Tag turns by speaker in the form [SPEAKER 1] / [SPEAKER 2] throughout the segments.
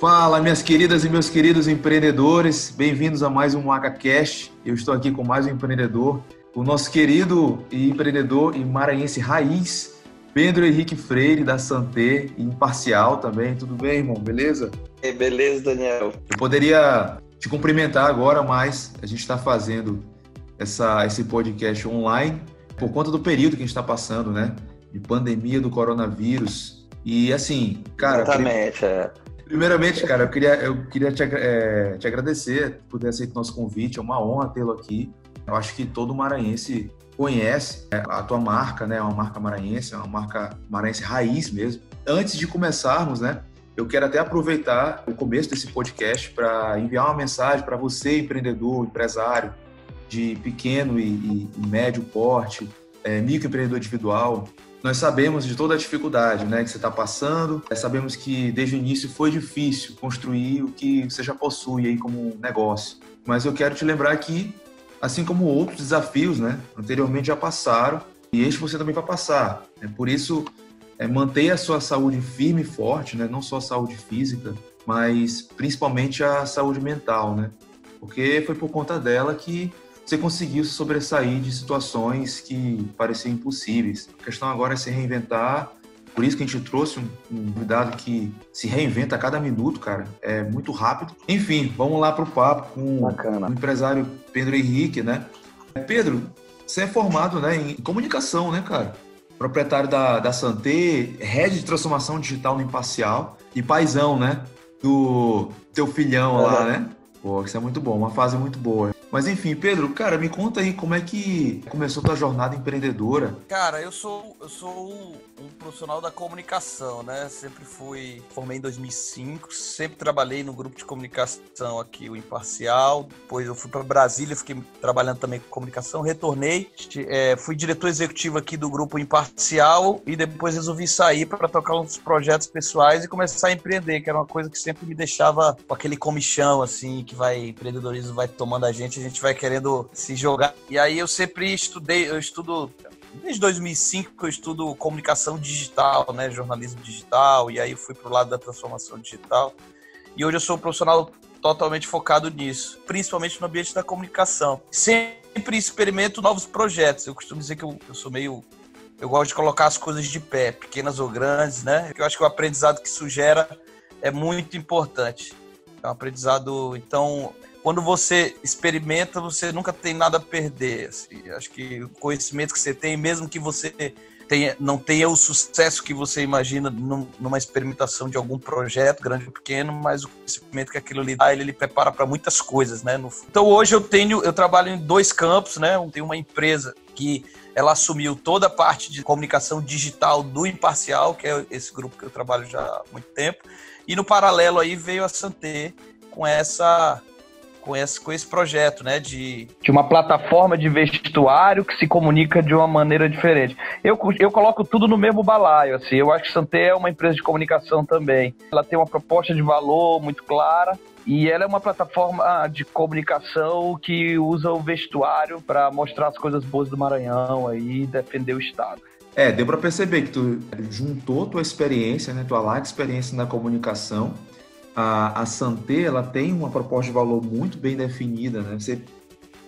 [SPEAKER 1] Fala, minhas queridas e meus queridos empreendedores, bem-vindos a mais um MagaCast. Eu estou aqui com mais um empreendedor, o nosso querido empreendedor e maranhense raiz, Pedro Henrique Freire, da Santé, imparcial também. Tudo bem, irmão? Beleza?
[SPEAKER 2] É, beleza, Daniel.
[SPEAKER 1] Eu poderia te cumprimentar agora, mas a gente está fazendo essa, esse podcast online por conta do período que a gente está passando, né? De pandemia do coronavírus. E assim, cara.
[SPEAKER 2] Exatamente, é.
[SPEAKER 1] Primeiramente, cara, eu queria, eu queria te, é, te agradecer por ter aceito nosso convite. É uma honra tê-lo aqui. Eu acho que todo maranhense conhece é, a tua marca, né? É uma marca maranhense, é uma marca maranhense raiz mesmo. Antes de começarmos, né? Eu quero até aproveitar o começo desse podcast para enviar uma mensagem para você, empreendedor, empresário de pequeno e, e, e médio porte, é, microempreendedor individual, nós sabemos de toda a dificuldade né, que você está passando, sabemos que desde o início foi difícil construir o que você já possui aí como negócio. Mas eu quero te lembrar que, assim como outros desafios né, anteriormente já passaram, e este você também vai passar. É Por isso, é, manter a sua saúde firme e forte, né, não só a saúde física, mas principalmente a saúde mental, né? Porque foi por conta dela que você conseguiu se sobressair de situações que pareciam impossíveis. A questão agora é se reinventar. Por isso que a gente trouxe um, um cuidado que se reinventa a cada minuto, cara. É muito rápido. Enfim, vamos lá para o papo com Bacana. o empresário Pedro Henrique, né? Pedro, você é formado né, em comunicação, né, cara? Proprietário da, da Santé, rede de transformação digital no Imparcial e paizão, né? Do teu filhão é. lá, né? Pô, isso é muito bom, uma fase muito boa. Mas enfim, Pedro, cara, me conta aí como é que começou tua jornada empreendedora.
[SPEAKER 3] Cara, eu sou eu sou um profissional da comunicação, né? Sempre fui, formei em 2005, sempre trabalhei no grupo de comunicação aqui, o Imparcial. Depois eu fui para Brasília, fiquei trabalhando também com comunicação, retornei, é, fui diretor executivo aqui do grupo Imparcial e depois resolvi sair para tocar uns projetos pessoais e começar a empreender, que era uma coisa que sempre me deixava com aquele comichão assim, que vai empreendedorismo vai tomando a gente a gente vai querendo se jogar. E aí eu sempre estudei, eu estudo desde 2005 que eu estudo comunicação digital, né, jornalismo digital, e aí fui pro lado da transformação digital. E hoje eu sou um profissional totalmente focado nisso, principalmente no ambiente da comunicação. Sempre experimento novos projetos. Eu costumo dizer que eu, eu sou meio eu gosto de colocar as coisas de pé, pequenas ou grandes, né? Eu acho que o aprendizado que isso gera é muito importante. É um aprendizado, então, quando você experimenta, você nunca tem nada a perder. Assim. Acho que o conhecimento que você tem, mesmo que você tenha, não tenha o sucesso que você imagina numa experimentação de algum projeto, grande ou pequeno, mas o conhecimento que aquilo lhe dá, ele lhe prepara para muitas coisas, né? Então hoje eu tenho, eu trabalho em dois campos, né? Eu tenho uma empresa que ela assumiu toda a parte de comunicação digital do Imparcial, que é esse grupo que eu trabalho já há muito tempo, e no paralelo aí veio a Santé com essa com esse, com esse projeto, né? De...
[SPEAKER 4] de uma plataforma de vestuário que se comunica de uma maneira diferente. Eu, eu coloco tudo no mesmo balaio, assim. Eu acho que Santé é uma empresa de comunicação também. Ela tem uma proposta de valor muito clara. E ela é uma plataforma de comunicação que usa o vestuário para mostrar as coisas boas do Maranhão aí, defender o Estado.
[SPEAKER 1] É, deu para perceber que tu juntou tua experiência, né, tua larga experiência na comunicação a, a Santé ela tem uma proposta de valor muito bem definida, né? Você,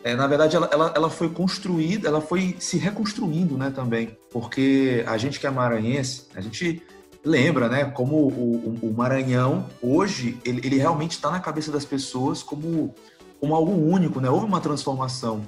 [SPEAKER 1] é, na verdade, ela, ela, ela foi construída, ela foi se reconstruindo, né, também, porque a gente que é maranhense, a gente lembra, né, como o, o, o Maranhão hoje ele, ele realmente está na cabeça das pessoas como como algo único, né? Houve uma transformação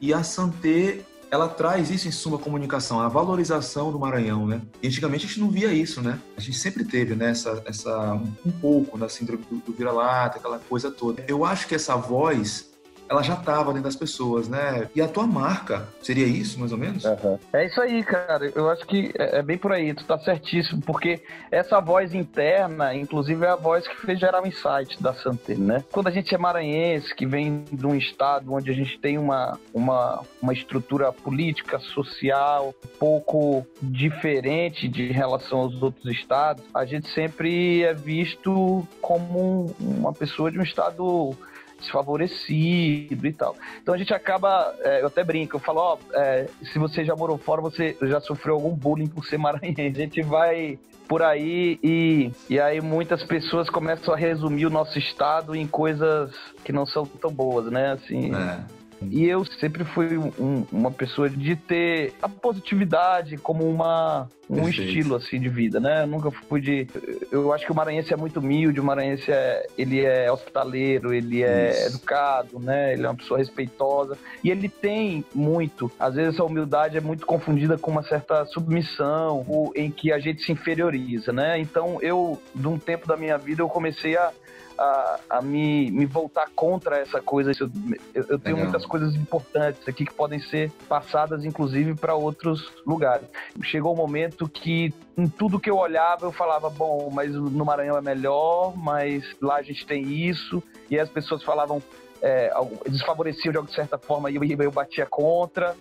[SPEAKER 1] e a Santé ela traz isso em suma comunicação, a valorização do Maranhão, né? E antigamente a gente não via isso, né? A gente sempre teve, né, essa, essa um pouco da síndrome do, do vira-lata, aquela coisa toda. Eu acho que essa voz ela já estava dentro das pessoas, né? E a tua marca, seria isso, mais ou menos?
[SPEAKER 4] Uhum. É isso aí, cara. Eu acho que é, é bem por aí, tu tá certíssimo, porque essa voz interna, inclusive, é a voz que fez gerar o insight da Santé, né? Quando a gente é maranhense, que vem de um estado onde a gente tem uma, uma, uma estrutura política, social, um pouco diferente de relação aos outros estados, a gente sempre é visto como uma pessoa de um estado
[SPEAKER 3] desfavorecido e tal. Então a gente acaba, é, eu até brinco, eu falo, ó, é, se você já morou fora, você já sofreu algum bullying por ser maranhense. A gente vai por aí e, e aí muitas pessoas começam a resumir o nosso estado em coisas que não são tão boas, né? Assim, é. E eu sempre fui um, uma pessoa de ter a positividade como uma, um Perfeito. estilo assim de vida, né? Eu nunca fui de. Eu acho que o maranhense é muito humilde, o maranhense é, ele é hospitaleiro, ele é Isso. educado, né? Ele é uma pessoa respeitosa e ele tem muito. Às vezes essa humildade é muito confundida com uma certa submissão, ou em que a gente se inferioriza, né? Então eu, de um tempo da minha vida, eu comecei a a, a me, me voltar contra essa coisa. Eu, eu tenho Legal. muitas coisas importantes aqui que podem ser passadas, inclusive, para outros lugares. Chegou um momento que em tudo que eu olhava eu falava, bom, mas no Maranhão é melhor, mas lá a gente tem isso. E as pessoas falavam, é, desfavoreciam de certa forma e eu, eu batia contra.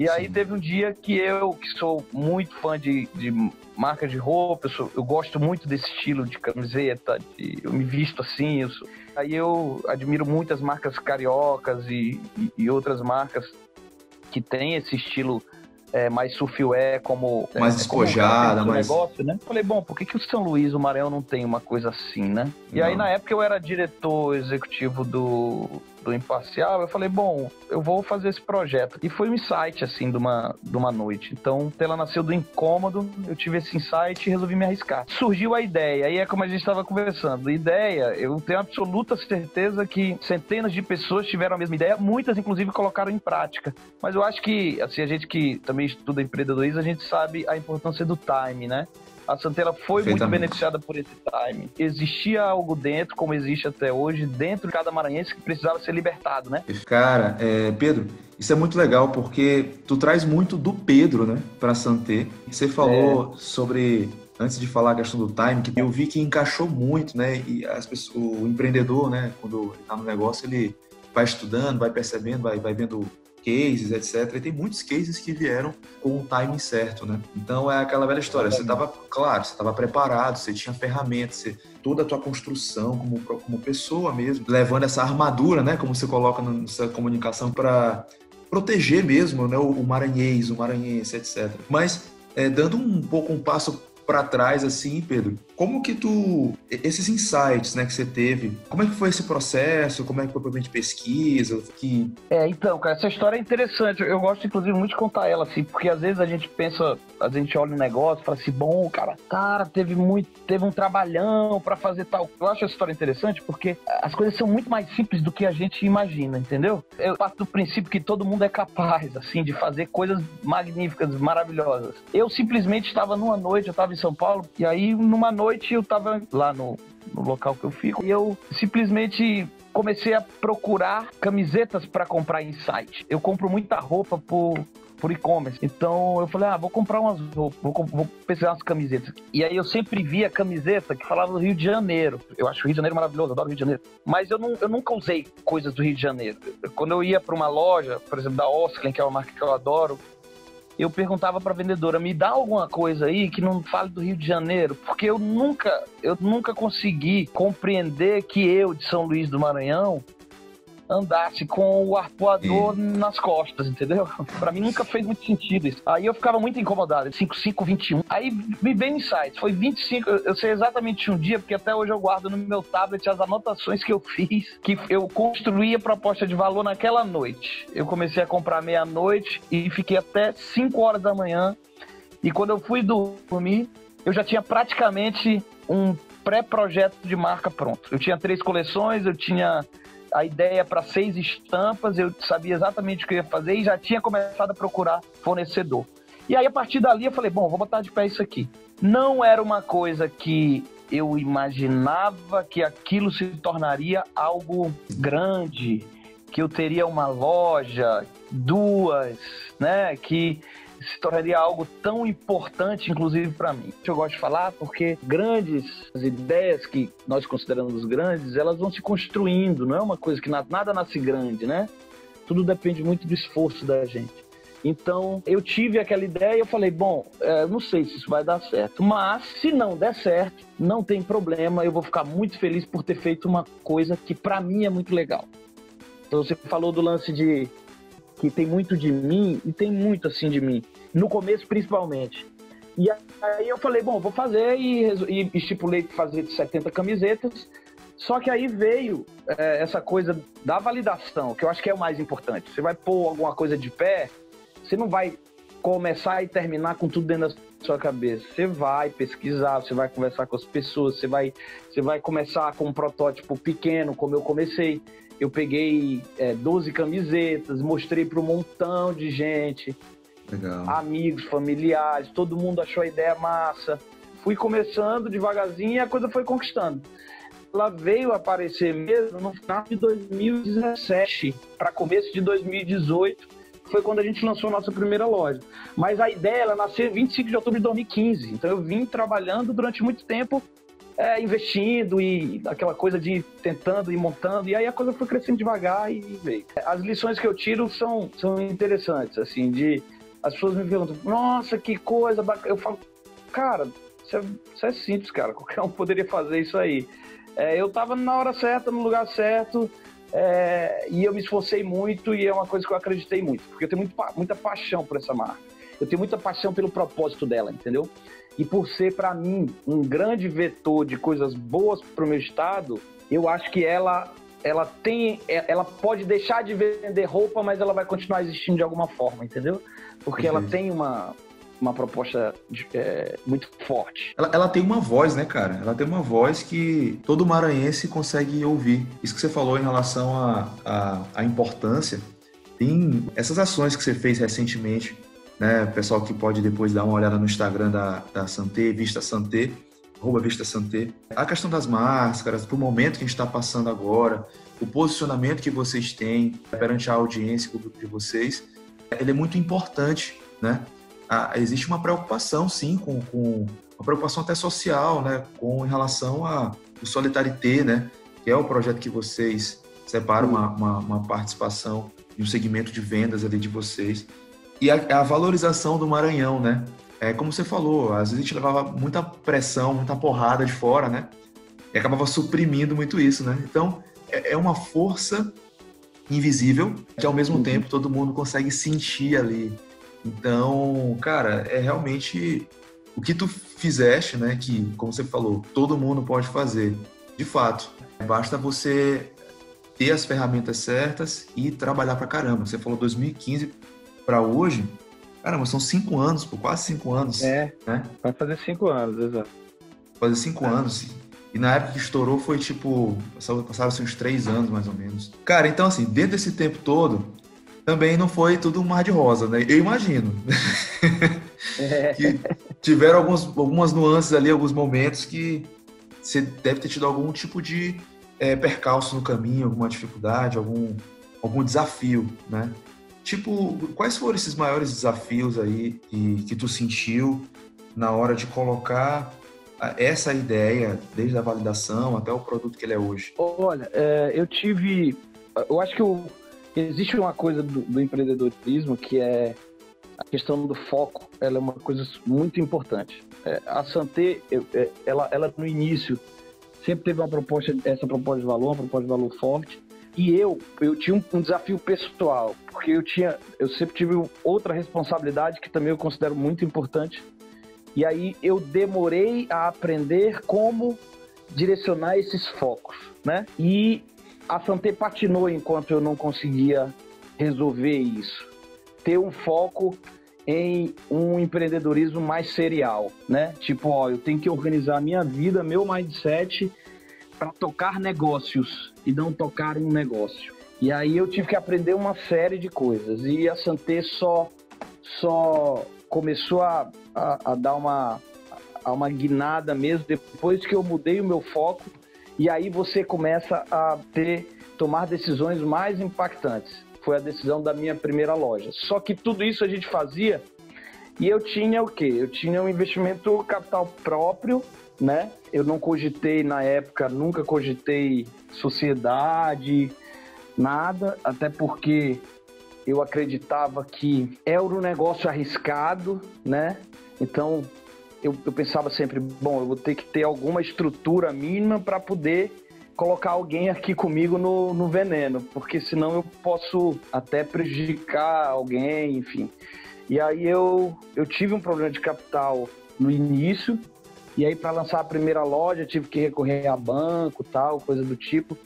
[SPEAKER 3] E aí Sim. teve um dia que eu, que sou muito fã de, de marca de roupa, eu, sou, eu, gosto muito desse estilo de camiseta, de, eu me visto assim, eu sou, aí eu admiro muitas marcas cariocas e, e, e outras marcas que têm esse estilo é, mais surfware, como
[SPEAKER 1] mais
[SPEAKER 3] é,
[SPEAKER 1] despojada,
[SPEAKER 3] mais negócio, né? Falei, bom, por que, que o São Luís, o Maranhão não tem uma coisa assim, né? E não. aí na época eu era diretor executivo do do Imparcial, eu falei, bom, eu vou fazer esse projeto. E foi um insight, assim, de uma, de uma noite. Então, ela nasceu do incômodo, eu tive esse insight e resolvi me arriscar. Surgiu a ideia, aí é como a gente estava conversando. Ideia, eu tenho absoluta certeza que centenas de pessoas tiveram a mesma ideia, muitas, inclusive, colocaram em prática. Mas eu acho que, assim, a gente que também estuda empreendedorismo, a gente sabe a importância do time, né? A Santella foi muito beneficiada por esse time. Existia algo dentro, como existe até hoje, dentro de cada maranhense que precisava ser libertado, né?
[SPEAKER 1] Cara, é, Pedro, isso é muito legal porque tu traz muito do Pedro, né, para Santé. Você falou é. sobre antes de falar a questão do time, que eu vi que encaixou muito, né? E as pessoas, o empreendedor, né, quando ele tá no negócio, ele vai estudando, vai percebendo, vai, vai vendo cases, etc. E tem muitos cases que vieram com o timing certo, né? Então é aquela velha história. Você estava, claro, você estava preparado, você tinha ferramentas, você, toda a tua construção como, como pessoa mesmo, levando essa armadura, né? Como você coloca na sua comunicação para proteger mesmo, né? O, o maranhês, o maranhense, etc. Mas é, dando um pouco um passo para trás assim, Pedro, como que tu esses insights, né, que você teve, como é que foi esse processo? Como é que foi provavelmente pesquisa? Que
[SPEAKER 3] É, então, cara, essa história é interessante. Eu gosto inclusive muito de contar ela assim, porque às vezes a gente pensa, a gente olha um negócio, fala assim, bom, cara, cara, teve muito, teve um trabalhão para fazer tal. Eu acho essa história interessante porque as coisas são muito mais simples do que a gente imagina, entendeu? Eu parto do princípio que todo mundo é capaz assim de fazer coisas magníficas, maravilhosas. Eu simplesmente estava numa noite, eu estava em são Paulo. E aí, numa noite, eu tava lá no, no local que eu fico e eu simplesmente comecei a procurar camisetas para comprar em site. Eu compro muita roupa por por e-commerce. Então eu falei, ah, vou comprar umas roupas, vou, vou pesquisar umas camisetas. E aí eu sempre via camiseta que falava do Rio de Janeiro. Eu acho o Rio de Janeiro maravilhoso, adoro o Rio de Janeiro. Mas eu, não, eu nunca usei coisas do Rio de Janeiro. Quando eu ia para uma loja, por exemplo, da Oscar, que é uma marca que eu adoro, eu perguntava para a vendedora, me dá alguma coisa aí que não fale do Rio de Janeiro, porque eu nunca, eu nunca consegui compreender que eu de São Luís do Maranhão andasse com o arpoador Sim. nas costas, entendeu? Para mim nunca fez muito sentido isso. Aí eu ficava muito incomodado, 5521. Aí me veio insights, foi 25, eu sei exatamente um dia, porque até hoje eu guardo no meu tablet as anotações que eu fiz, que eu construí a proposta de valor naquela noite. Eu comecei a comprar meia-noite e fiquei até 5 horas da manhã. E quando eu fui dormir, eu já tinha praticamente um pré-projeto de marca pronto. Eu tinha três coleções, eu tinha a ideia para seis estampas, eu sabia exatamente o que eu ia fazer e já tinha começado a procurar fornecedor. E aí, a partir dali, eu falei: bom, vou botar de pé isso aqui. Não era uma coisa que eu imaginava que aquilo se tornaria algo grande, que eu teria uma loja, duas, né? Que se tornaria algo tão importante, inclusive para mim. Eu gosto de falar porque grandes as ideias que nós consideramos grandes, elas vão se construindo, não é uma coisa que nada nasce grande, né? Tudo depende muito do esforço da gente. Então, eu tive aquela ideia e eu falei, bom, é, não sei se isso vai dar certo, mas se não der certo, não tem problema, eu vou ficar muito feliz por ter feito uma coisa que para mim é muito legal. Então você falou do lance de que tem muito de mim, e tem muito assim de mim. No começo, principalmente. E aí eu falei, bom, vou fazer e, e estipulei fazer 70 camisetas. Só que aí veio é, essa coisa da validação, que eu acho que é o mais importante. Você vai pôr alguma coisa de pé, você não vai começar e terminar com tudo dentro da sua cabeça. Você vai pesquisar, você vai conversar com as pessoas, você vai, você vai começar com um protótipo pequeno, como eu comecei. Eu peguei é, 12 camisetas, mostrei para um montão de gente,
[SPEAKER 1] Legal.
[SPEAKER 3] amigos, familiares, todo mundo achou a ideia massa. Fui começando devagarzinho e a coisa foi conquistando. Ela veio aparecer mesmo no final de 2017 para começo de 2018 foi quando a gente lançou a nossa primeira loja. Mas a ideia ela nasceu 25 de outubro de 2015. Então eu vim trabalhando durante muito tempo, é, investindo e aquela coisa de tentando e montando. E aí a coisa foi crescendo devagar e veio. As lições que eu tiro são, são interessantes, assim, de as pessoas me perguntam, nossa, que coisa bacana. Eu falo, cara, isso é, isso é simples, cara. Qualquer um poderia fazer isso aí. É, eu tava na hora certa, no lugar certo, é, e eu me esforcei muito e é uma coisa que eu acreditei muito, porque eu tenho muito, muita paixão por essa marca. Eu tenho muita paixão pelo propósito dela, entendeu? E por ser, para mim, um grande vetor de coisas boas para o meu estado, eu acho que ela, ela tem, ela pode deixar de vender roupa, mas ela vai continuar existindo de alguma forma, entendeu? Porque ela tem uma, uma proposta é, muito forte.
[SPEAKER 1] Ela, ela, tem uma voz, né, cara? Ela tem uma voz que todo maranhense consegue ouvir. Isso que você falou em relação à importância. Tem essas ações que você fez recentemente, né? Pessoal que pode depois dar uma olhada no Instagram da, da Santé, Vista Santé, arroba Vista Santé. A questão das máscaras, pro momento que a gente está passando agora, o posicionamento que vocês têm perante a audiência, o público de vocês, ele é muito importante, né? ah, existe uma preocupação, sim, com, com, uma preocupação até social, né, com em relação a o Solidarité, né, que é o projeto que vocês separam uma, uma, uma participação e um segmento de vendas ali de vocês e a, a, valorização do Maranhão, né? É como você falou, às vezes a gente levava muita pressão, muita porrada de fora, né? E acabava suprimindo muito isso, né? Então é, é uma força invisível que ao mesmo uhum. tempo todo mundo consegue sentir ali então, cara, é realmente o que tu fizeste, né? Que, como você falou, todo mundo pode fazer. De fato, basta você ter as ferramentas certas e trabalhar pra caramba. Você falou 2015 para hoje, caramba, são cinco anos, por quase cinco anos.
[SPEAKER 3] É, né? vai fazer cinco anos, exato.
[SPEAKER 1] Fazer cinco é. anos. E na época que estourou foi tipo, passaram assim, uns três anos mais ou menos. Cara, então assim, dentro desse tempo todo, também não foi tudo um mar de rosa, né? Eu imagino. É. que tiveram alguns, algumas nuances ali, alguns momentos que você deve ter tido algum tipo de é, percalço no caminho, alguma dificuldade, algum, algum desafio, né? Tipo, quais foram esses maiores desafios aí que, que tu sentiu na hora de colocar essa ideia, desde a validação até o produto que ele é hoje?
[SPEAKER 3] Olha, é, eu tive. Eu acho que o, Existe uma coisa do, do, empreendedorismo que é a questão do foco. Ela é uma coisa muito importante. É, a Santé, eu, é, ela, ela no início sempre teve uma proposta, essa proposta de valor, uma proposta de valor forte. E eu, eu tinha um, um desafio pessoal, porque eu tinha, eu sempre tive outra responsabilidade que também eu considero muito importante. E aí eu demorei a aprender como direcionar esses focos, né? E a Santé patinou enquanto eu não conseguia resolver isso. Ter um foco em um empreendedorismo mais serial, né? Tipo, ó, eu tenho que organizar minha vida, meu mindset para tocar negócios e não tocar um negócio. E aí eu tive que aprender uma série de coisas. E a Santé só só começou a, a, a dar uma a uma guinada mesmo depois que eu mudei o meu foco e aí você começa a ter tomar decisões mais impactantes. Foi a decisão da minha primeira loja. Só que tudo isso a gente fazia e eu tinha o quê? Eu tinha um investimento capital próprio, né? Eu não cogitei na época, nunca cogitei sociedade, nada, até porque eu acreditava que era um negócio arriscado, né? Então eu, eu pensava sempre, bom, eu vou ter que ter alguma estrutura mínima para poder colocar alguém aqui comigo no, no veneno, porque senão eu posso até prejudicar alguém, enfim. E aí eu, eu tive um problema de capital no início, e aí para lançar a primeira loja tive que recorrer a banco, tal, coisa do tipo.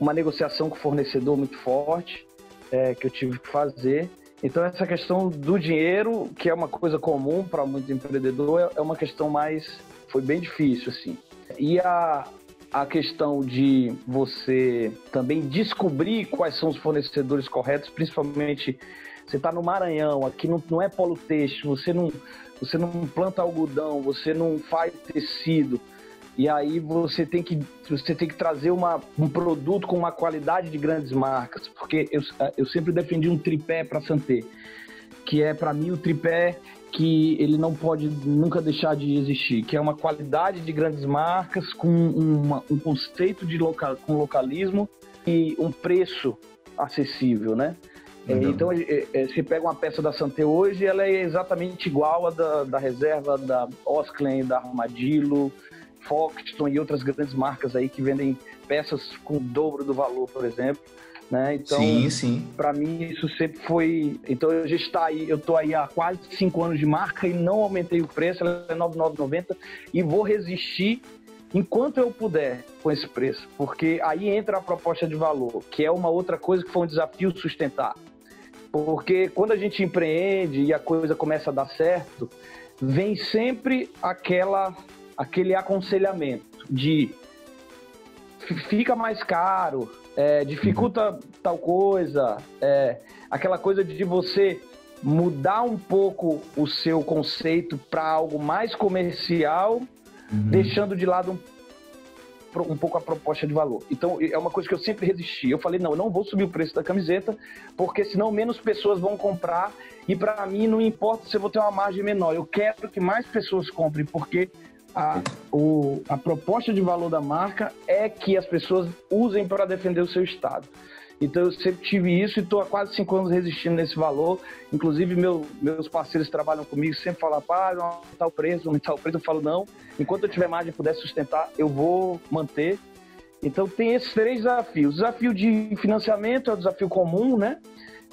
[SPEAKER 3] Uma negociação com o fornecedor muito forte é, que eu tive que fazer. Então essa questão do dinheiro, que é uma coisa comum para muito empreendedor, é, é uma questão mais foi bem difícil assim. E a, a questão de você também descobrir quais são os fornecedores corretos, principalmente você está no Maranhão, aqui não, não é polo têxtil, você não, você não planta algodão, você não faz tecido. E aí você tem que, você tem que trazer uma, um produto com uma qualidade de grandes marcas, porque eu, eu sempre defendi um tripé para Santé, que é para mim o tripé que ele não pode nunca deixar de existir, que é uma qualidade de grandes marcas com uma, um conceito de local, com localismo e um preço acessível, né? Então, é, é, você pega uma peça da Santé hoje, ela é exatamente igual à da, da reserva da Osklen, da Armadillo, Foxton e outras grandes marcas aí que vendem peças com o dobro do valor, por exemplo. Né? Então,
[SPEAKER 1] sim, sim.
[SPEAKER 3] Para mim isso sempre foi. Então eu já está aí, eu estou aí há quase cinco anos de marca e não aumentei o preço, ela é 9,990 e vou resistir enquanto eu puder com esse preço, porque aí entra a proposta de valor, que é uma outra coisa que foi um desafio sustentar. Porque quando a gente empreende e a coisa começa a dar certo, vem sempre aquela aquele aconselhamento de fica mais caro, é, dificulta tal coisa, é, aquela coisa de você mudar um pouco o seu conceito para algo mais comercial, uhum. deixando de lado um, um, pouco a proposta de valor. Então, é uma coisa que eu sempre resisti. Eu falei, não, eu não vou subir o preço da camiseta, porque senão menos pessoas vão comprar e para mim não importa se eu vou ter uma margem menor. Eu quero que mais pessoas comprem, porque a, o, a proposta de valor da marca é que as pessoas usem para defender o seu estado. Então eu sempre tive isso e estou há quase cinco anos resistindo nesse valor. Inclusive meu, meus parceiros que trabalham comigo sempre falam, pá, não aumentar o preço, não aumentar o preço. Eu falo, não, enquanto eu tiver margem e puder sustentar, eu vou manter. Então tem esses três desafios. O desafio de financiamento é o desafio comum, né?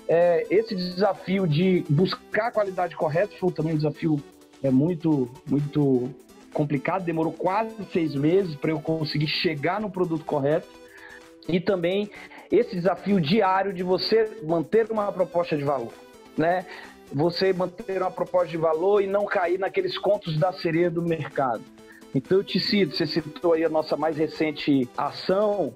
[SPEAKER 3] É, esse desafio de buscar a qualidade correta foi também um desafio é muito, muito complicado, demorou quase seis meses para eu conseguir chegar no produto correto. E também esse desafio diário de você manter uma proposta de valor, né? Você manter uma proposta de valor e não cair naqueles contos da sereia do mercado. Então eu te cito, você citou aí a nossa mais recente ação,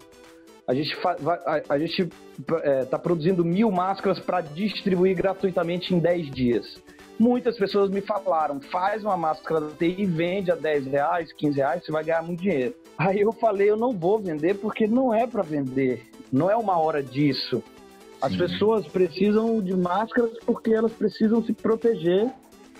[SPEAKER 3] a gente a, está é, tá produzindo mil máscaras para distribuir gratuitamente em 10 dias muitas pessoas me falaram, faz uma máscara da TI e vende a 10 reais, 15 reais, você vai ganhar muito dinheiro. Aí eu falei, eu não vou vender porque não é para vender, não é uma hora disso. As Sim. pessoas precisam de máscaras porque elas precisam se proteger,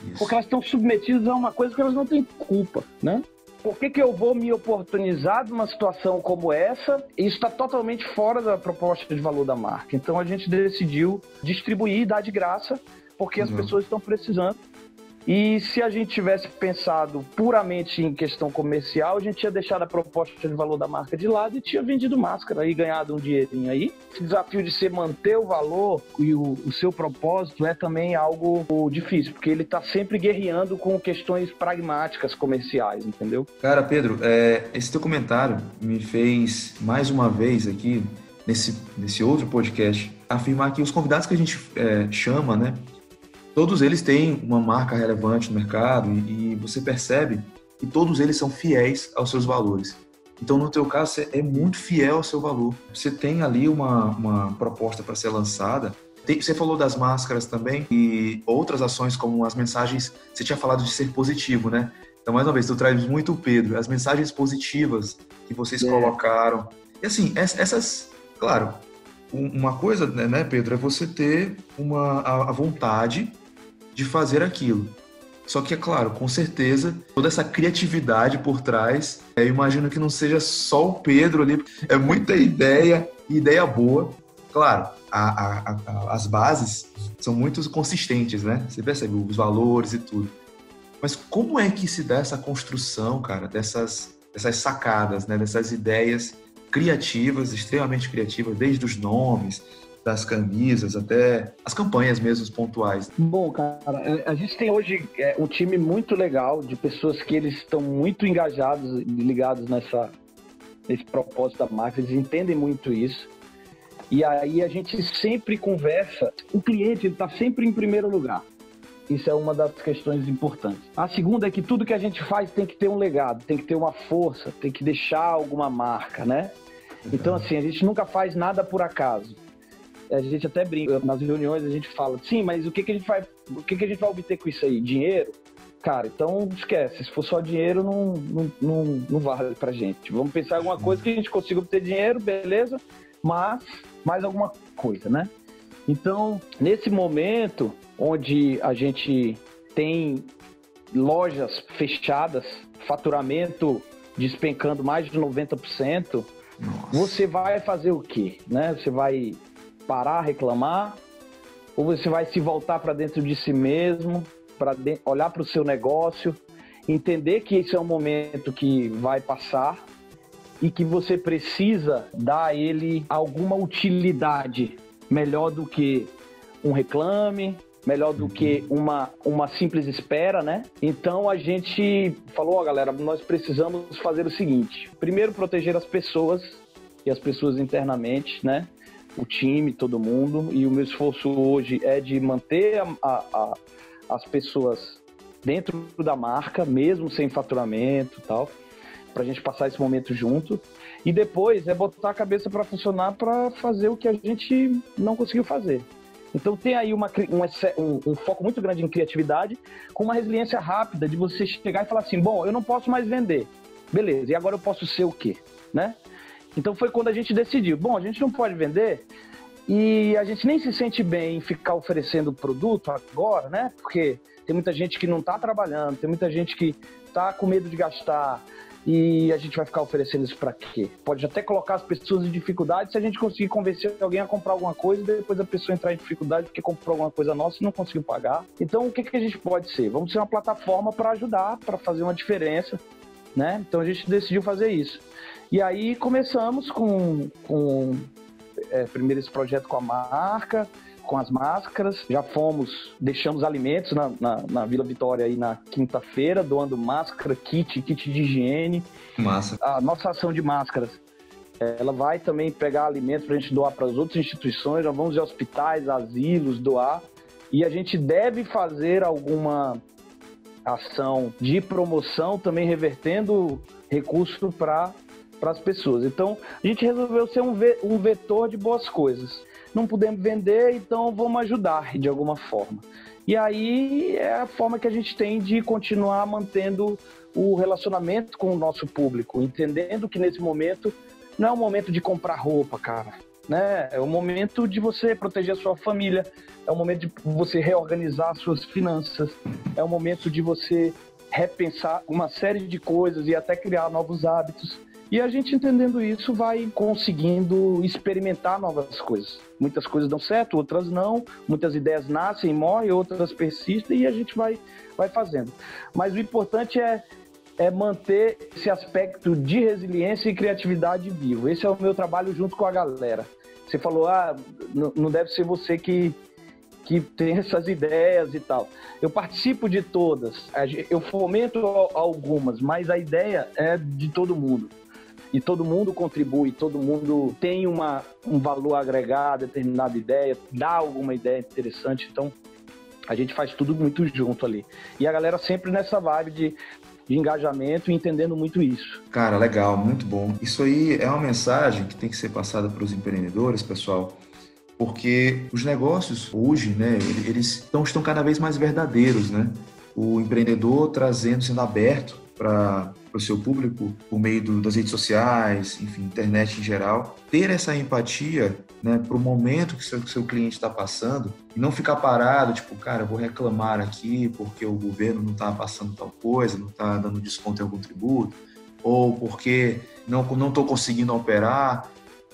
[SPEAKER 3] Isso. porque elas estão submetidas a uma coisa que elas não têm culpa, né? Por que, que eu vou me oportunizar numa situação como essa? Isso está totalmente fora da proposta de valor da marca. Então a gente decidiu distribuir e dar de graça porque uhum. as pessoas estão precisando. E se a gente tivesse pensado puramente em questão comercial, a gente tinha deixado a proposta de valor da marca de lado e tinha vendido máscara e ganhado um dinheirinho aí. Esse desafio de ser manter o valor e o, o seu propósito é também algo difícil, porque ele está sempre guerreando com questões pragmáticas comerciais, entendeu?
[SPEAKER 1] Cara, Pedro, é, esse teu comentário me fez mais uma vez aqui nesse, nesse outro podcast afirmar que os convidados que a gente é, chama, né? Todos eles têm uma marca relevante no mercado e, e, você percebe que todos eles são fiéis aos seus valores. Então, no teu caso, você é muito fiel ao seu valor. Você tem ali uma, uma proposta para ser lançada. Tem, você falou das máscaras também e outras ações como as mensagens. Você tinha falado de ser positivo, né? Então, mais uma vez, tu traz muito o Pedro, as mensagens positivas que vocês é. colocaram. E assim, essas, claro, uma coisa, né, Pedro, é você ter uma, a, a vontade de fazer aquilo. Só que, é claro, com certeza, toda essa criatividade por trás, eu imagino que não seja só o Pedro ali, é muita ideia, ideia boa. Claro, a, a, a, as bases são muito consistentes, né? Você percebe os valores e tudo. Mas como é que se dá essa construção, cara, dessas, dessas sacadas, né? Dessas ideias criativas, extremamente criativas, desde os nomes, das camisas até as campanhas mesmo pontuais.
[SPEAKER 3] Bom, cara, é, a gente tem hoje é, um time muito legal de pessoas que eles estão muito engajados, ligados nessa nesse propósito da marca, eles entendem muito isso. E aí a gente sempre conversa, o cliente está sempre em primeiro lugar. Isso é uma das questões importantes. A segunda é que tudo que a gente faz tem que ter um legado, tem que ter uma força, tem que deixar alguma marca, né? Então, assim, a gente nunca faz nada por acaso. A gente até brinca, nas reuniões a gente fala, sim, mas o que, que a gente vai, o que, que a gente vai obter com isso aí? Dinheiro? Cara, então esquece, se for só dinheiro, não, não, não, não vale pra gente. Vamos pensar em alguma coisa que a gente consiga obter dinheiro, beleza, mas mais alguma coisa, né? Então, nesse momento onde a gente tem lojas fechadas, faturamento despencando mais de 90%, Nossa. você vai fazer o quê? Né? Você vai parar, reclamar? Ou você vai se voltar para dentro de si mesmo, para olhar para o seu negócio, entender que esse é um momento que vai passar e que você precisa dar a ele alguma utilidade melhor do que um reclame, melhor do que uma, uma simples espera, né? Então a gente falou, ó, galera, nós precisamos fazer o seguinte: primeiro proteger as pessoas e as pessoas internamente, né? O time, todo mundo. E o meu esforço hoje é de manter a, a, a, as pessoas dentro da marca, mesmo sem faturamento e tal para a gente passar esse momento junto. E depois é botar a cabeça para funcionar para fazer o que a gente não conseguiu fazer. Então tem aí uma, um, um, foco muito grande em criatividade, com uma resiliência rápida de você chegar e falar assim, bom, eu não posso mais vender. Beleza, e agora eu posso ser o quê? Né? Então foi quando a gente decidiu, bom, a gente não pode vender e a gente nem se sente bem em ficar oferecendo produto agora, né? Porque tem muita gente que não está trabalhando, tem muita gente que está com medo de gastar, e a gente vai ficar oferecendo isso para quê? Pode até colocar as pessoas em dificuldade se a gente conseguir convencer alguém a comprar alguma coisa e depois a pessoa entrar em dificuldade porque comprou alguma coisa nossa e não conseguiu pagar. Então, o que, que a gente pode ser? Vamos ser uma plataforma para ajudar, para fazer uma diferença, né? Então, a gente decidiu fazer isso. E aí começamos com, com é, primeiro esse projeto com a marca, com as máscaras. Já fomos, deixamos alimentos na, na, na Vila Vitória aí na quinta-feira, doando máscara, kit, kit de higiene.
[SPEAKER 1] Massa.
[SPEAKER 3] A nossa ação de máscaras, ela vai também pegar alimentos para a gente doar para as outras instituições. Já vamos em hospitais, asilos, doar. E a gente deve fazer alguma ação de promoção também revertendo recurso para para as pessoas. Então, a gente resolveu ser um, um vetor de boas coisas não podemos vender, então vamos ajudar de alguma forma. E aí é a forma que a gente tem de continuar mantendo o relacionamento com o nosso público, entendendo que nesse momento não é um momento de comprar roupa, cara. Né? É o momento de você proteger a sua família, é o momento de você reorganizar suas finanças, é o momento de você repensar uma série de coisas e até criar novos hábitos. E a gente entendendo isso vai conseguindo experimentar novas coisas. Muitas coisas dão certo, outras não. Muitas ideias nascem, morrem, outras persistem e a gente vai, vai fazendo. Mas o importante é, é manter esse aspecto de resiliência e criatividade vivo. Esse é o meu trabalho junto com a galera. Você falou, ah, não deve ser você que, que tem essas ideias e tal. Eu participo de todas, eu fomento algumas, mas a ideia é de todo mundo e todo mundo contribui, todo mundo tem uma, um valor agregado, determinada ideia, dá alguma ideia interessante, então a gente faz tudo muito junto ali. E a galera sempre nessa vibe de, de engajamento e entendendo muito isso.
[SPEAKER 1] Cara, legal, muito bom. Isso aí é uma mensagem que tem que ser passada para os empreendedores, pessoal, porque os negócios hoje, né, eles estão, estão cada vez mais verdadeiros, né? O empreendedor trazendo, sendo aberto para o seu público por meio do, das redes sociais, enfim, internet em geral, ter essa empatia né, para o momento que seu, que seu cliente está passando e não ficar parado, tipo, cara, eu vou reclamar aqui porque o governo não está passando tal coisa, não está dando desconto em algum tributo, ou porque não não estou conseguindo operar.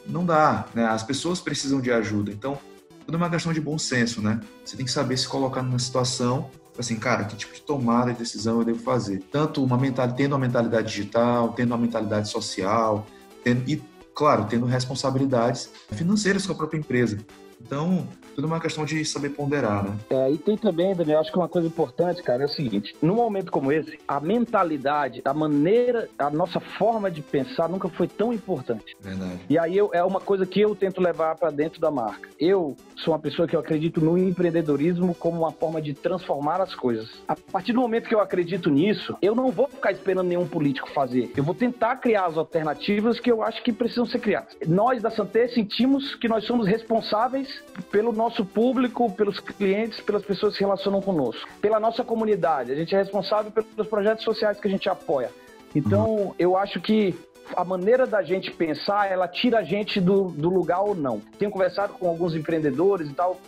[SPEAKER 1] Não dá, né? As pessoas precisam de ajuda. Então, tudo é uma questão de bom senso, né? Você tem que saber se colocar numa situação assim, cara, que tipo de tomada de decisão eu devo fazer? Tanto uma mentalidade, tendo uma mentalidade digital, tendo uma mentalidade social, tendo, e claro, tendo responsabilidades financeiras com a própria empresa. Então, tudo uma questão de saber ponderar, né?
[SPEAKER 3] É, e tem também, Daniel, acho que uma coisa importante, cara, é o seguinte: num momento como esse, a mentalidade, a maneira, a nossa forma de pensar nunca foi tão importante.
[SPEAKER 1] Verdade.
[SPEAKER 3] E aí eu, é uma coisa que eu tento levar para dentro da marca. Eu sou uma pessoa que eu acredito no empreendedorismo como uma forma de transformar as coisas. A partir do momento que eu acredito nisso, eu não vou ficar esperando nenhum político fazer. Eu vou tentar criar as alternativas que eu acho que precisam ser criadas. Nós da Santé sentimos que nós somos responsáveis pelo nosso público, pelos clientes, pelas pessoas que se relacionam conosco, pela nossa comunidade. A gente é responsável pelos projetos sociais que a gente apoia. Então, uhum. eu acho que a maneira da gente pensar, ela tira a gente do, do lugar ou não. Tenho conversado com alguns empreendedores e tal,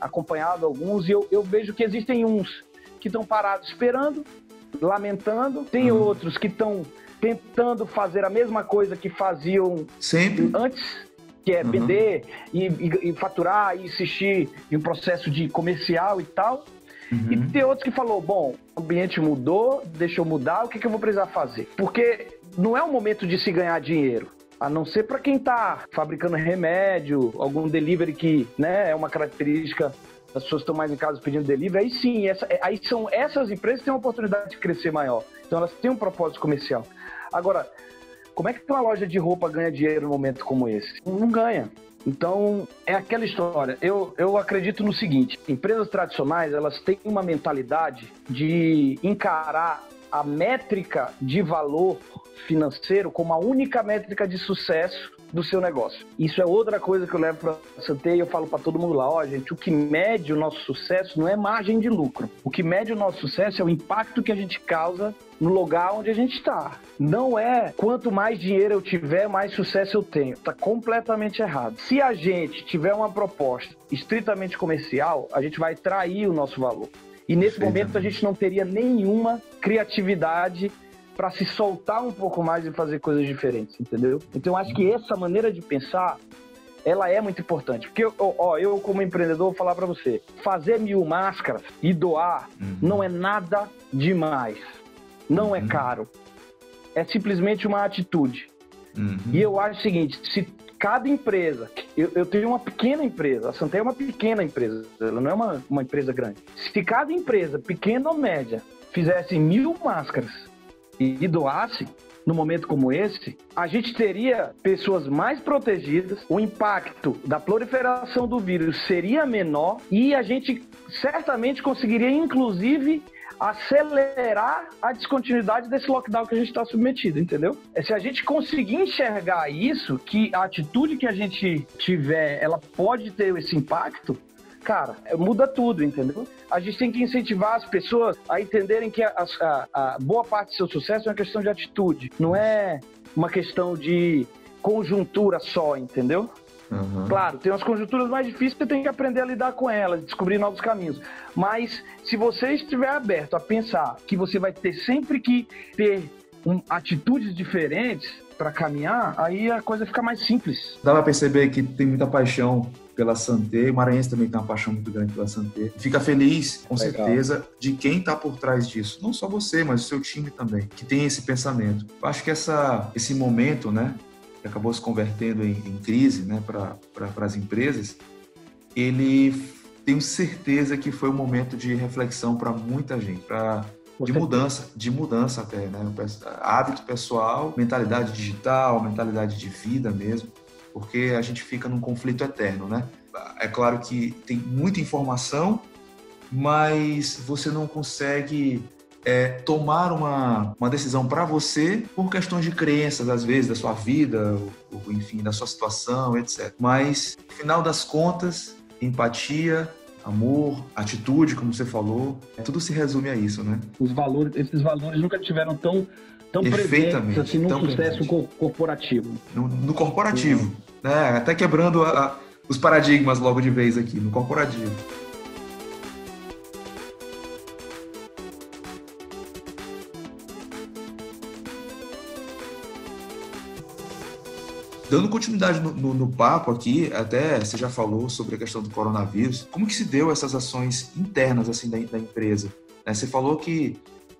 [SPEAKER 3] acompanhado alguns, e eu, eu vejo que existem uns que estão parados esperando, lamentando, tem uhum. outros que estão tentando fazer a mesma coisa que faziam
[SPEAKER 1] sempre
[SPEAKER 3] antes que é uhum. vender e, e, e, faturar e insistir em um processo de comercial e tal. Uhum. E tem outros que falou, bom, o ambiente mudou, deixa eu mudar, o que, que eu vou precisar fazer? Porque não é o momento de se ganhar dinheiro. A não ser para quem está fabricando remédio, algum delivery que né, é uma característica as pessoas estão mais em casa pedindo delivery, aí sim, essa, aí são essas empresas que têm uma oportunidade de crescer maior. Então elas têm um propósito comercial. Agora, como é que uma loja de roupa ganha dinheiro num momento como esse? Não ganha. Então, é aquela história. Eu, eu acredito no seguinte: empresas tradicionais elas têm uma mentalidade de encarar a métrica de valor financeiro como a única métrica de sucesso do seu negócio. Isso é outra coisa que eu levo para a Santé e eu falo para todo mundo lá, ó, oh, gente, o que mede o nosso sucesso não é margem de lucro. O que mede o nosso sucesso é o impacto que a gente causa no lugar onde a gente está. Não é quanto mais dinheiro eu tiver, mais sucesso eu tenho. Está completamente errado. Se a gente tiver uma proposta estritamente comercial, a gente vai trair o nosso valor. E nesse momento a gente não teria nenhuma criatividade para se soltar um pouco mais e fazer coisas diferentes, entendeu? Então acho que essa maneira de pensar ela é muito importante. Porque, ó, eu como empreendedor, vou falar para você, fazer mil máscaras e doar uhum. não é nada demais. Não é uhum. é caro. É simplesmente uma atitude. Uhum. E eu acho o seguinte, se cada empresa, eu, eu, tenho uma pequena empresa, a Santé é uma pequena empresa, ela não é uma, uma empresa grande. Se cada empresa, pequena ou média, fizesse mil máscaras e doasse, no momento como esse, a gente teria pessoas mais protegidas, o impacto da proliferação do vírus seria menor e a gente certamente conseguiria, inclusive, acelerar a descontinuidade desse lockdown que a gente está submetido, entendeu? É se a gente conseguir enxergar isso, que a atitude que a gente tiver, ela pode ter esse impacto, cara, muda tudo, entendeu? A gente tem que incentivar as pessoas a entenderem que a, a, a boa parte do seu sucesso é uma questão de atitude, não é uma questão de conjuntura só, entendeu? Uhum. Claro, tem umas conjunturas mais difíceis que você tem que aprender a lidar com elas, descobrir novos caminhos. Mas se você estiver aberto a pensar que você vai ter sempre que ter um, atitudes diferentes para caminhar, aí a coisa fica mais simples.
[SPEAKER 1] Dá para perceber que tem muita paixão pela Santé, o Maranhense também tem uma paixão muito grande pela Santé. Fica feliz, com Legal. certeza, de quem está por trás disso. Não só você, mas o seu time também, que tem esse pensamento. Eu acho que essa, esse momento, né, que acabou se convertendo em, em crise né, para pra, as empresas, ele tenho certeza que foi um momento de reflexão para muita gente, para de mudança, de mudança até, né? Hábito pessoal, mentalidade digital, mentalidade de vida mesmo, porque a gente fica num conflito eterno, né? É claro que tem muita informação, mas você não consegue é, tomar uma, uma decisão para você por questões de crenças, às vezes, da sua vida, ou, enfim, da sua situação, etc. Mas, no final das contas, empatia, amor, atitude, como você falou, tudo se resume a isso, né?
[SPEAKER 3] Os valores, esses valores nunca tiveram tão tão presentes assim no sucesso presente. corporativo.
[SPEAKER 1] No, no corporativo, uhum. né? Até quebrando a, a, os paradigmas logo de vez aqui no corporativo. Dando continuidade no, no, no, papo aqui, até você já falou sobre a questão do coronavírus. Como que se deu essas ações internas assim da, da empresa? É, você falou que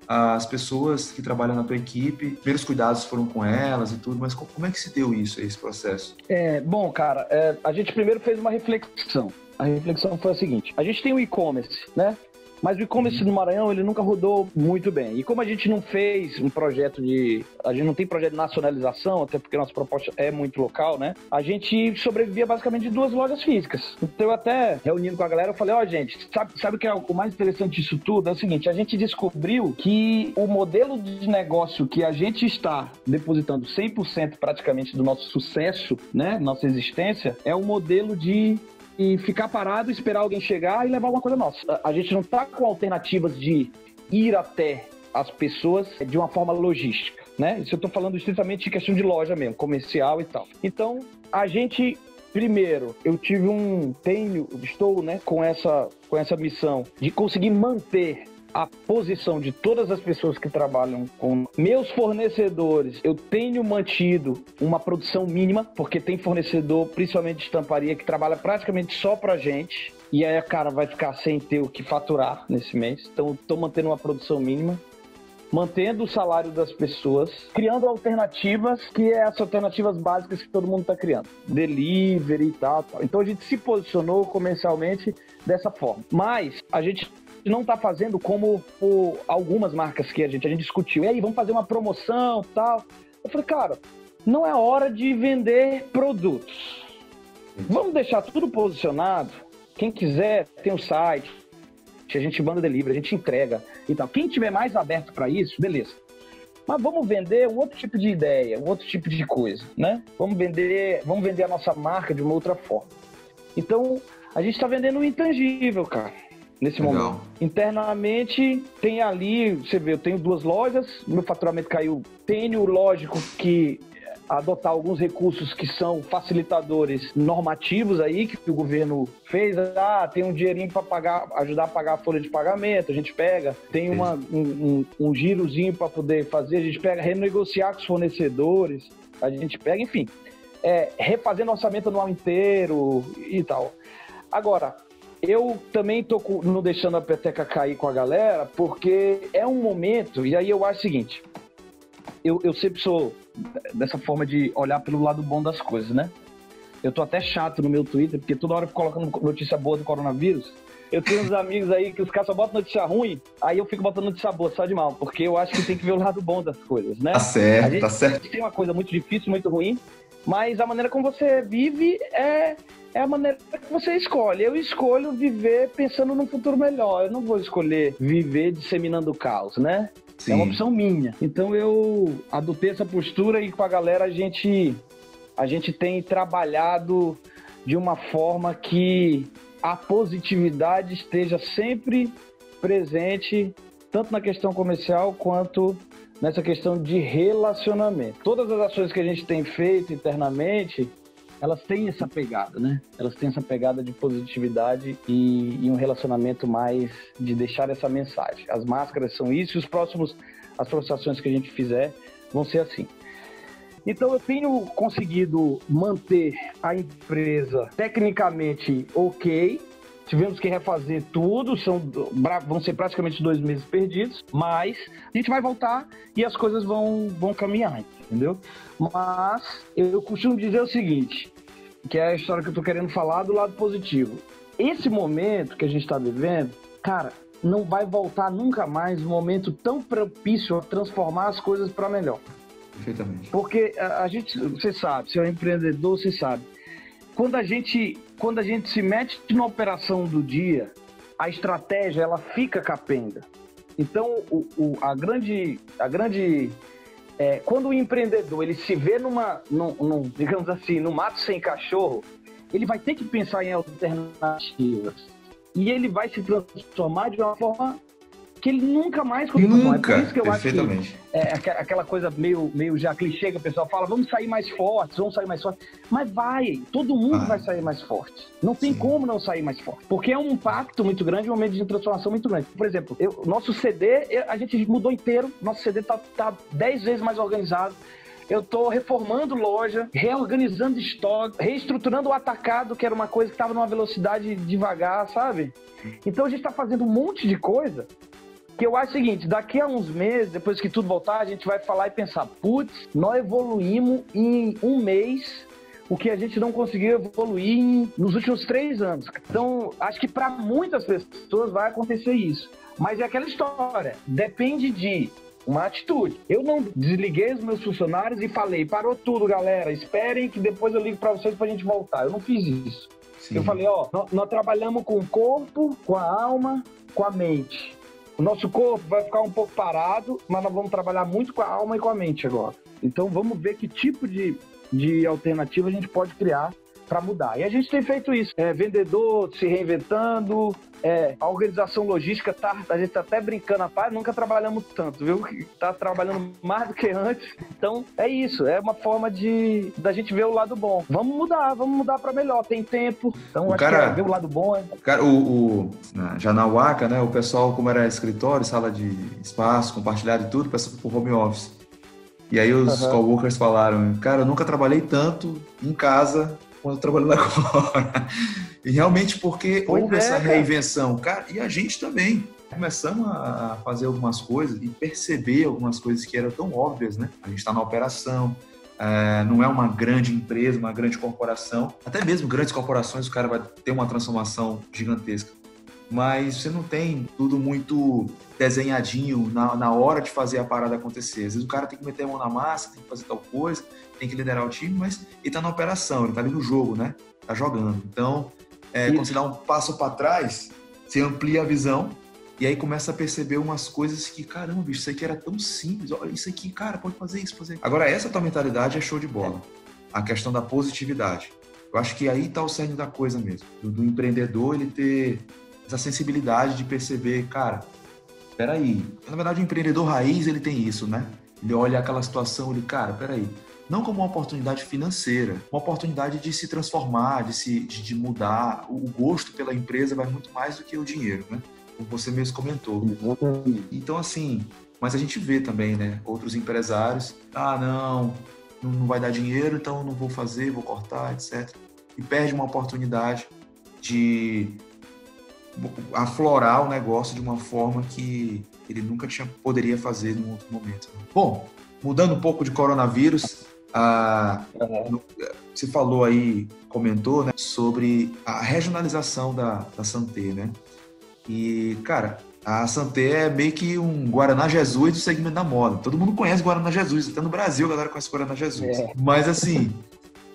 [SPEAKER 1] as pessoas que trabalham na tua equipe, primeiros cuidados foram com elas e tudo, mas como é que se deu isso, esse processo?
[SPEAKER 3] É, bom, cara, é, a gente primeiro fez uma reflexão. A reflexão foi a seguinte: a gente tem o e-commerce, né? Mas o e-commerce no Maranhão, ele nunca rodou muito bem. E como a gente não fez um projeto de. A gente não tem projeto de nacionalização, até porque nossa proposta é muito local, né? A gente sobrevivia basicamente de duas lojas físicas. Então eu até, reunindo com a galera, eu falei: ó, oh, gente, sabe, sabe o que é o mais interessante disso tudo? É o seguinte: a gente descobriu que o modelo de negócio que a gente está depositando 100% praticamente do nosso sucesso, né? Nossa existência, é o modelo de e ficar parado, esperar alguém chegar e levar alguma coisa nossa. A gente não está com alternativas de ir até as pessoas de uma forma logística, né? Isso eu estou falando estritamente de questão de loja mesmo, comercial e tal. Então, a gente Primeiro, eu tive um tenho, estou, né, com essa com essa missão de conseguir manter a posição de todas as pessoas que trabalham com meus fornecedores, eu tenho mantido uma produção mínima, porque tem fornecedor, principalmente de estamparia, que trabalha praticamente só pra gente. E aí cara vai ficar sem ter o que faturar nesse mês. Então, estou mantendo uma produção mínima mantendo o salário das pessoas, criando alternativas, que é as alternativas básicas que todo mundo está criando. Delivery e tal, tal. Então a gente se posicionou comercialmente dessa forma. Mas a gente não está fazendo como o, algumas marcas que a gente, a gente discutiu. E aí, vamos fazer uma promoção tal. Eu falei, cara, não é hora de vender produtos. Vamos deixar tudo posicionado. Quem quiser, tem o um site. A gente manda delivery, a gente entrega e tal. Quem tiver mais aberto para isso, beleza. Mas vamos vender um outro tipo de ideia, um outro tipo de coisa, né? Vamos vender, vamos vender a nossa marca de uma outra forma. Então, a gente está vendendo um intangível, cara nesse Legal. momento. Internamente, tem ali, você vê, eu tenho duas lojas, meu faturamento caiu. Tenho, lógico, que adotar alguns recursos que são facilitadores normativos aí que o governo fez. Ah, tem um dinheirinho para pagar, ajudar a pagar a folha de pagamento, a gente pega. Tem uma, um, um, um girozinho para poder fazer, a gente pega, renegociar com os fornecedores, a gente pega, enfim, é, refazendo o orçamento anual inteiro e tal. Agora, eu também tô não deixando a peteca cair com a galera, porque é um momento, e aí eu acho o seguinte, eu, eu sempre sou dessa forma de olhar pelo lado bom das coisas, né? Eu tô até chato no meu Twitter, porque toda hora eu fico colocando notícia boa do coronavírus. Eu tenho uns amigos aí que os caras só botam notícia ruim, aí eu fico botando notícia boa, só de mal, porque eu acho que tem que ver o lado bom das coisas, né?
[SPEAKER 1] Tá certo,
[SPEAKER 3] gente,
[SPEAKER 1] tá certo.
[SPEAKER 3] Tem uma coisa muito difícil, muito ruim, mas a maneira como você vive é, é a maneira que você escolhe. Eu escolho viver pensando num futuro melhor. Eu não vou escolher viver disseminando caos, né? Sim. É uma opção minha. Então eu adotei essa postura e com a galera a gente a gente tem trabalhado de uma forma que a positividade esteja sempre presente, tanto na questão comercial quanto nessa questão de relacionamento. Todas as ações que a gente tem feito internamente elas têm essa pegada, né? Elas têm essa pegada de positividade e, e, um relacionamento mais de deixar essa mensagem. As máscaras são isso e os próximos, as próximas que a gente fizer vão ser assim. Então eu tenho conseguido manter a empresa tecnicamente ok, tivemos que refazer tudo, são, vão ser praticamente dois meses perdidos, mas a gente vai voltar e as coisas vão, vão caminhar, entendeu? Mas eu costumo dizer o seguinte, que é a história que eu tô querendo falar do lado positivo. Esse momento que a gente está vivendo, cara, não vai voltar nunca mais um momento tão propício a transformar as coisas para melhor.
[SPEAKER 1] Perfeitamente.
[SPEAKER 3] Porque a, a gente, você sabe, se é um empreendedor, você sabe, quando a gente quando a gente se mete na operação do dia, a estratégia ela fica capenga. Então, o, o, a grande, a grande é, quando o empreendedor ele se vê numa, num, num, digamos assim, no mato sem cachorro, ele vai ter que pensar em alternativas e ele vai se transformar de uma forma que ele nunca mais
[SPEAKER 1] continua. Nunca, é por isso que eu acho que
[SPEAKER 3] é aquela coisa meio, meio já clichê que o pessoal fala, vamos sair mais fortes, vamos sair mais fortes. Mas vai, todo mundo ah. vai sair mais forte. Não tem Sim. como não sair mais forte. Porque é um impacto muito grande, um momento de transformação muito grande. Por exemplo, eu, nosso CD, a gente mudou inteiro, nosso CD tá, tá 10 vezes mais organizado. Eu estou reformando loja, reorganizando estoque, reestruturando o atacado, que era uma coisa que estava numa velocidade devagar, sabe? Então a gente está fazendo um monte de coisa Que eu acho o seguinte, daqui a uns meses, depois que tudo voltar, a gente vai falar e pensar, putz, nós evoluímos em um mês o que a gente não conseguiu evoluir nos últimos três anos. Então, acho que para muitas pessoas vai acontecer isso. Mas é aquela história, depende de uma atitude. Eu não desliguei os meus funcionários e falei, parou tudo, galera, esperem que depois eu ligo para vocês para a gente voltar. Eu não fiz isso. Sim. Eu falei, ó, nós, nós trabalhamos com o corpo, com a alma, com a mente. O nosso corpo vai ficar um pouco parado, mas nós vamos trabalhar muito com a alma e com a mente agora. Então vamos ver que tipo de, de alternativa a gente pode criar para mudar. E a gente tem feito isso. É, vendedor se reinventando, é, a organização logística tá, a gente tá até brincando, rapaz, nunca trabalhamos tanto, viu? Tá trabalhando mais do que antes. Então, é isso, é uma forma de da gente ver o lado bom. Vamos mudar, vamos mudar para melhor, tem tempo. Então,
[SPEAKER 1] o cara,
[SPEAKER 3] é ver o lado bom. É...
[SPEAKER 1] Cara, o, o já na Waka, né, o pessoal, como era escritório, sala de espaço, compartilhado e tudo, passou pro home office. E aí os uhum. coworkers falaram, cara, eu nunca trabalhei tanto em casa quando trabalhando agora. E realmente porque pois houve é, essa reinvenção. Cara. cara, e a gente também. Começamos a fazer algumas coisas e perceber algumas coisas que eram tão óbvias, né? A gente está na operação, é, não é uma grande empresa, uma grande corporação. Até mesmo grandes corporações, o cara vai ter uma transformação gigantesca. Mas você não tem tudo muito desenhadinho na, na hora de fazer a parada acontecer. Às vezes o cara tem que meter a mão na massa, tem que fazer tal coisa, tem que liderar o time, mas ele tá na operação, ele tá ali no jogo, né? Tá jogando. Então, é, quando você dá um passo para trás, você amplia a visão e aí começa a perceber umas coisas que, caramba, bicho, isso aqui era tão simples. Olha, isso aqui, cara, pode fazer isso, fazer. Agora, essa tua mentalidade é show de bola. A questão da positividade. Eu acho que aí tá o cerne da coisa mesmo. Do, do empreendedor, ele ter essa sensibilidade de perceber, cara, peraí. Na verdade, o empreendedor raiz, ele tem isso, né? Ele olha aquela situação, ele, cara, peraí não como uma oportunidade financeira, uma oportunidade de se transformar, de se de, de mudar. O gosto pela empresa vai muito mais do que o dinheiro, né? Como você mesmo comentou. Então, assim, mas a gente vê também, né? Outros empresários, ah, não, não vai dar dinheiro, então não vou fazer, vou cortar, etc. E perde uma oportunidade de aflorar o negócio de uma forma que ele nunca tinha, poderia fazer num outro momento. Bom, mudando um pouco de coronavírus, a, uhum. Você falou aí, comentou, né, sobre a regionalização da, da Santé, né? E, cara, a Santé é meio que um Guaraná Jesus do segmento da moda. Todo mundo conhece Guaraná Jesus, até no Brasil a galera conhece Guaraná Jesus. É. Mas, assim,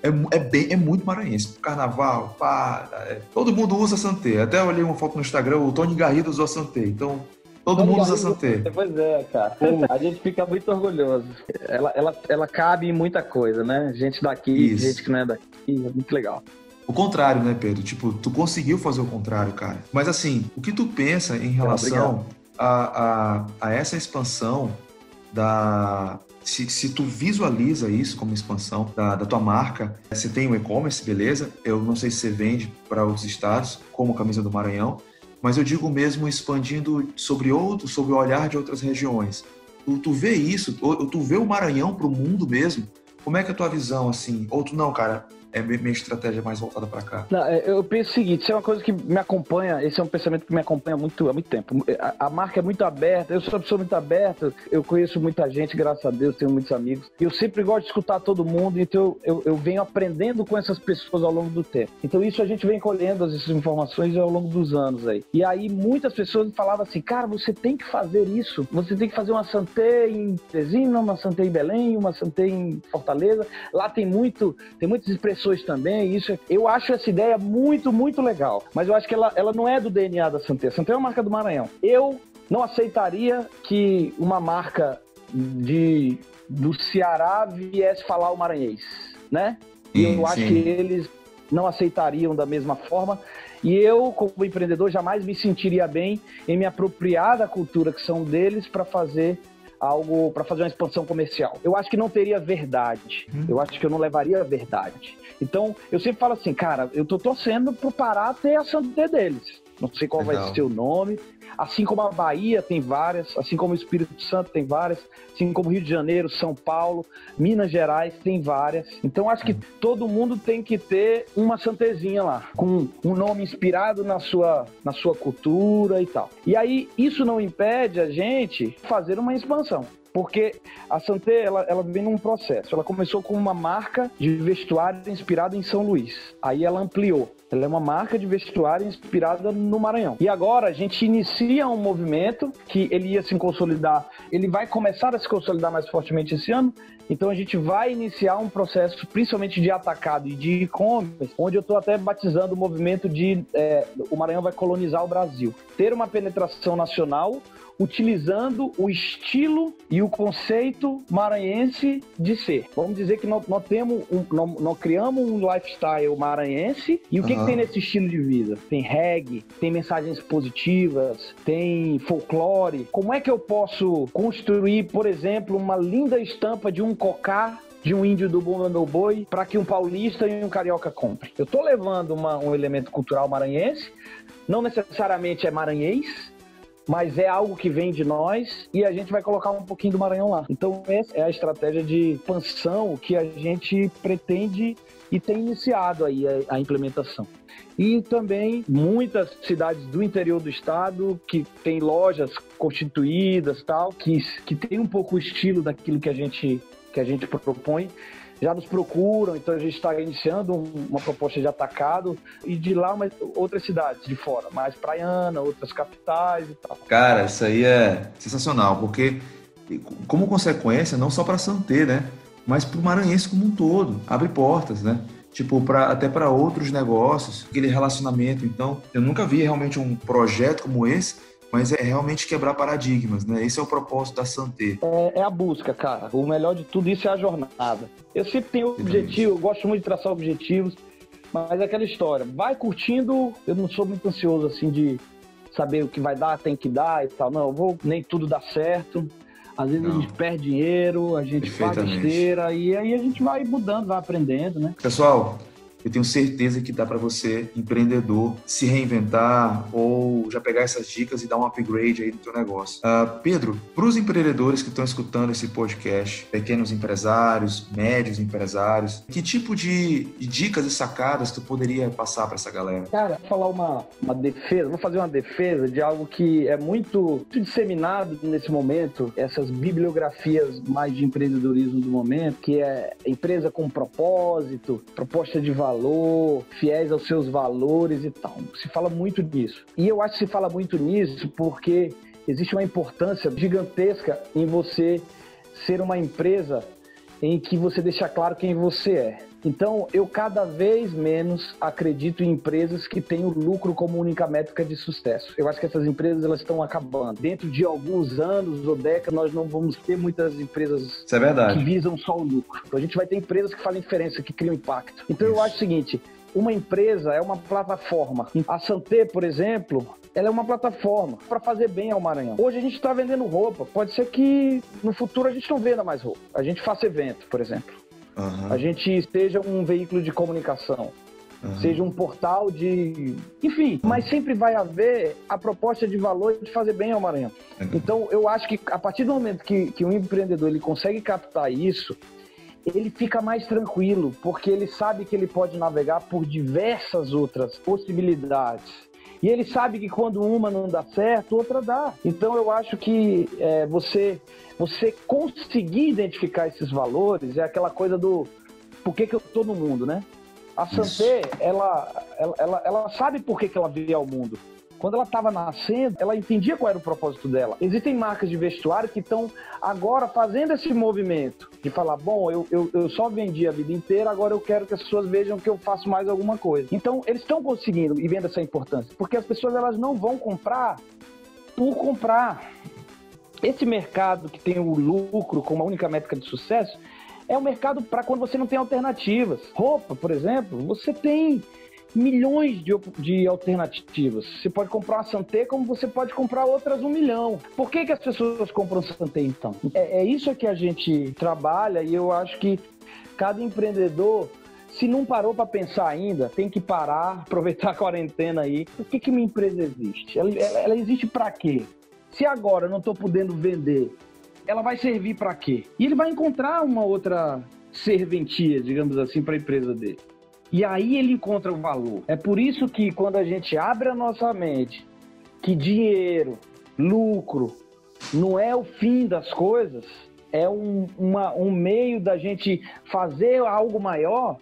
[SPEAKER 1] é, é, bem, é muito maranhense. Carnaval, pá, é, todo mundo usa Santé. Até olhei uma foto no Instagram, o Tony Garrido usou a Santé. Então, Todo mundo usa Santé.
[SPEAKER 3] Pois é, cara. A gente fica muito orgulhoso. Ela, ela, ela cabe em muita coisa, né? Gente daqui, Isso. gente que não é daqui. É muito legal.
[SPEAKER 1] O contrário, né, Pedro? Tipo, tu conseguiu fazer o contrário, cara. Mas assim, o que tu pensa em relação a, a, a, essa expansão da. Se, se tu visualiza isso como expansão da, da tua marca, você tem o e-commerce, beleza? Eu não sei se você vende para outros estados, como Camisa do Maranhão, mas eu digo mesmo expandindo sobre outros, sobre o olhar de outras regiões. Tu, tu vê isso, tu, tu vê o Maranhão para o mundo mesmo. Como é que é a tua visão, assim? Ou tu não, cara, é minha estratégia mais voltada para cá?
[SPEAKER 3] Não, é, eu penso o seguinte, isso é uma coisa que me acompanha, esse é um pensamento que me acompanha muito, há muito tempo. A, a, marca é muito aberta, eu sou uma pessoa muito aberta, eu conheço muita gente, graças a Deus, tenho muitos amigos. Eu sempre gosto de escutar todo mundo, então eu, eu, venho aprendendo com essas pessoas ao longo do tempo. Então isso a gente vem colhendo essas informações ao longo dos anos aí. E aí muitas pessoas falavam assim, cara, você tem que fazer isso, você tem que fazer uma Santé em Teresina, uma Santé em Belém, uma Santé em Fortaleza. Lá tem muito, tem muitas expressões pessoas também. Isso, eu acho essa ideia muito, muito legal. Mas eu acho que ela, ela não é do DNA da Santé. Santé é uma marca do Maranhão. Eu não aceitaria que uma marca de, do Ceará viesse falar o maranhês, né? E eu acho que eles não aceitariam da mesma forma. E eu, como empreendedor, jamais me sentiria bem em me apropriar da cultura que são deles para fazer algo para fazer uma expansão comercial. Eu acho que não teria verdade. Hum. Eu acho que eu não levaria a verdade. Então, eu sempre falo assim, cara, eu tô torcendo pro Pará ter a Santé deles. Não sei qual Legal. vai ser o nome, Assim como a Bahia tem várias, assim como o Espírito Santo tem várias, assim como Rio de Janeiro, São Paulo, Minas Gerais tem várias. Então acho que todo mundo tem que ter uma santezinha lá, com um nome inspirado na sua, na sua cultura e tal. E aí isso não impede a gente fazer uma expansão. Porque a Santé, ela, ela vem num processo. Ela começou com uma marca de vestuário inspirada em São Luís. Aí ela ampliou. Ela é uma marca de vestuário inspirada no Maranhão. E agora a gente inicia um movimento que ele ia se consolidar, ele vai começar a se consolidar mais fortemente esse ano. Então a gente vai iniciar um processo, principalmente de atacado e de e-commerce, onde eu estou até batizando o movimento de é, o Maranhão vai colonizar o Brasil. Ter uma penetração nacional utilizando o estilo e o conceito maranhense de ser. Vamos dizer que nós, nós temos um, nós, nós, criamos um lifestyle maranhense e o que, uhum. que tem nesse estilo de vida? Tem reggae, tem mensagens positivas, tem folclore. Como é que eu posso construir, por exemplo, uma linda estampa de um cocá de um índio do Bumba Meu Boi para que um paulista e um carioca comprem. Eu estou levando uma, um elemento cultural maranhense, não necessariamente é maranhês, mas é algo que vem de nós e a gente vai colocar um pouquinho do Maranhão lá. Então, essa é a estratégia de expansão que a gente pretende e tem iniciado aí a, a implementação. E também muitas cidades do interior do estado que tem lojas constituídas, tal, que, que tem um pouco o estilo daquilo que a gente que a gente propõe já nos procuram, então a gente está iniciando uma proposta de atacado e de lá uma, outras cidades de fora, mais praiana, outras capitais e tal.
[SPEAKER 1] Cara, isso aí é sensacional, porque como consequência, não só para Santé, né, mas para o maranhense como um todo, abre portas, né? Tipo, pra, até para outros negócios, aquele relacionamento. Então, eu nunca vi realmente um projeto como esse mas é realmente quebrar paradigmas, né? Esse é o propósito da Santé.
[SPEAKER 3] É, é, a busca, cara. O melhor de tudo isso é a jornada. Eu sempre tenho objetivo, eu gosto muito de traçar objetivos, mas é aquela história. Vai curtindo, eu não sou muito ansioso assim de saber o que vai dar, tem que dar e tal. Não, eu vou, nem tudo dá certo. Às vezes não. a gente perde dinheiro, a gente faz besteira e aí a gente vai mudando, vai aprendendo, né?
[SPEAKER 1] Pessoal, eu tenho certeza que dá para você, empreendedor, se reinventar ou já pegar essas dicas e dar um upgrade aí no teu negócio. Uh, Pedro, para os empreendedores que estão escutando esse podcast, pequenos empresários, médios empresários, que tipo de, dicas e sacadas tu poderia passar para essa galera?
[SPEAKER 3] Cara, vou falar uma, uma defesa, vou fazer uma defesa de algo que é muito, muito disseminado nesse momento, essas bibliografias mais de empreendedorismo do momento, que é empresa com propósito, proposta de valor valor, fiéis aos seus valores e tal. Se fala muito disso. E eu acho que se fala muito nisso porque existe uma importância gigantesca em você ser uma empresa em que você deixa claro quem você é. Então, eu cada vez menos acredito em empresas que têm o lucro como única métrica de sucesso. Eu acho que essas empresas elas estão acabando. Dentro de alguns anos ou décadas, nós não vamos ter muitas empresas
[SPEAKER 1] é
[SPEAKER 3] que visam só o lucro. Então, a gente vai ter empresas que fazem diferença, que criam impacto. Então, Isso. eu acho o seguinte: uma empresa é uma plataforma. A Santé, por exemplo, ela é uma plataforma para fazer bem ao Maranhão. Hoje a gente está vendendo roupa. Pode ser que no futuro a gente não venda mais roupa. A gente faça evento, por exemplo. Uhum. A gente seja um veículo de comunicação. Uhum. Seja um portal de. Enfim, mas sempre vai haver a proposta de valor de fazer bem ao Maranhão. Uhum. Então, eu acho que a partir do momento que, que um empreendedor ele consegue captar isso, ele fica mais tranquilo, porque ele sabe que ele pode navegar por diversas outras possibilidades. E ele sabe que quando uma não dá certo, outra dá. Então eu acho que é, você você conseguir identificar esses valores é aquela coisa do por que, que eu estou no mundo, né? A Santé, ela, ela, ela, ela, sabe por que, que ela veio ao mundo. Quando ela estava nascendo, ela entendia qual era o propósito dela. Existem marcas de vestuário que estão agora fazendo esse movimento de falar: bom, eu, eu, eu só vendi a vida inteira, agora eu quero que as pessoas vejam que eu faço mais alguma coisa. Então, eles estão conseguindo e vendo essa importância, porque as pessoas elas não vão comprar por comprar. Esse mercado que tem o lucro como a única métrica de sucesso é um mercado para quando você não tem alternativas. Roupa, por exemplo, você tem milhões de, de alternativas. Você pode comprar uma Santé como você pode comprar outras um milhão. Por que, que as pessoas compram Santé então? É, é isso que a gente trabalha e eu acho que cada empreendedor Se não parou para pensar ainda, tem que parar, aproveitar a quarentena aí. Por que, que minha empresa existe? Ela, ela, ela existe para quê? Se agora eu não estou podendo vender, ela vai servir para quê? E ele vai encontrar uma outra serventia, digamos assim, para a empresa dele. E aí ele encontra o valor. É por isso que quando a gente abre a nossa mente, que dinheiro, lucro, não é o fim das coisas, é um, uma, um meio da gente fazer algo maior,